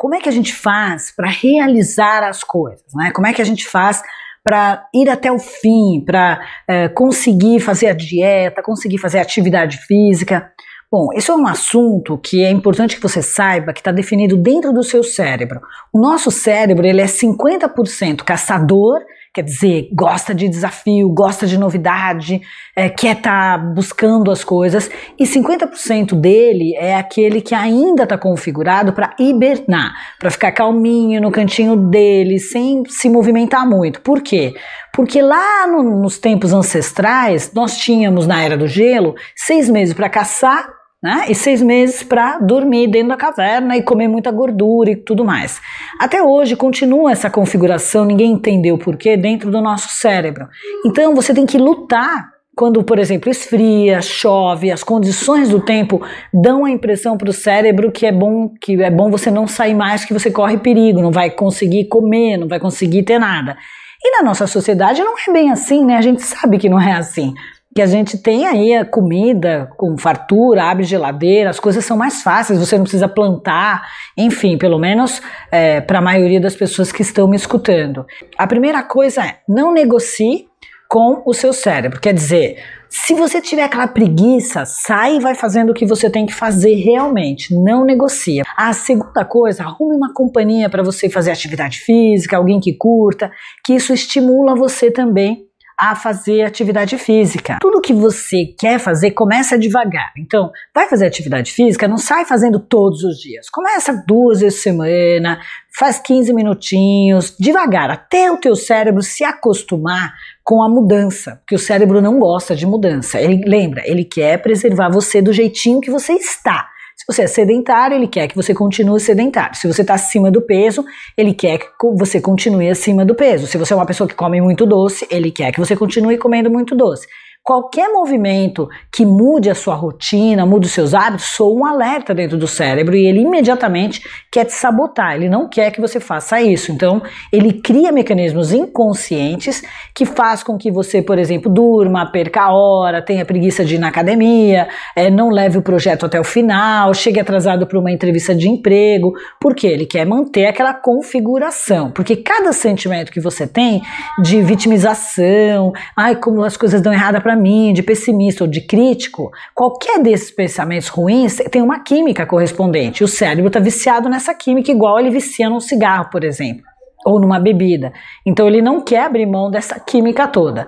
como é que a gente faz para realizar as coisas, né? Como é que a gente faz para ir até o fim, para é, conseguir fazer a dieta, conseguir fazer a atividade física. Bom, isso é um assunto que é importante que você saiba que está definido dentro do seu cérebro. O nosso cérebro ele é 50% caçador quer dizer, gosta de desafio, gosta de novidade, é, quer estar tá buscando as coisas, e 50% dele é aquele que ainda está configurado para hibernar, para ficar calminho no cantinho dele, sem se movimentar muito. Por quê? Porque lá no, nos tempos ancestrais, nós tínhamos, na era do gelo, seis meses para caçar né? E seis meses para dormir dentro da caverna e comer muita gordura e tudo mais. Até hoje continua essa configuração, ninguém entendeu por quê, dentro do nosso cérebro. Então você tem que lutar quando, por exemplo, esfria, chove, as condições do tempo dão a impressão para o cérebro que é bom que é bom você não sair mais, que você corre perigo, não vai conseguir comer, não vai conseguir ter nada. E na nossa sociedade não é bem assim, né? A gente sabe que não é assim que a gente tem aí a comida com fartura, abre geladeira, as coisas são mais fáceis, você não precisa plantar, enfim, pelo menos é, para a maioria das pessoas que estão me escutando. A primeira coisa é não negocie com o seu cérebro, quer dizer, se você tiver aquela preguiça, sai e vai fazendo o que você tem que fazer realmente, não negocia. A segunda coisa, arrume uma companhia para você fazer atividade física, alguém que curta, que isso estimula você também a fazer atividade física. Tudo que você quer fazer começa devagar. Então, vai fazer atividade física, não sai fazendo todos os dias. Começa duas vezes por semana, faz 15 minutinhos, devagar, até o teu cérebro se acostumar com a mudança, porque o cérebro não gosta de mudança. Ele lembra, ele quer preservar você do jeitinho que você está. Você é sedentário, ele quer que você continue sedentário. Se você está acima do peso, ele quer que você continue acima do peso. Se você é uma pessoa que come muito doce, ele quer que você continue comendo muito doce. Qualquer movimento que mude a sua rotina, mude os seus hábitos, soa um alerta dentro do cérebro e ele imediatamente quer te sabotar. Ele não quer que você faça isso. Então, ele cria mecanismos inconscientes que faz com que você, por exemplo, durma, perca a hora, tenha preguiça de ir na academia, é, não leve o projeto até o final, chegue atrasado para uma entrevista de emprego, porque ele quer manter aquela configuração. Porque cada sentimento que você tem de vitimização, ai, como as coisas dão errada para para mim, de pessimista ou de crítico, qualquer desses pensamentos ruins tem uma química correspondente. O cérebro está viciado nessa química, igual ele vicia num cigarro, por exemplo, ou numa bebida. Então ele não quer abrir mão dessa química toda.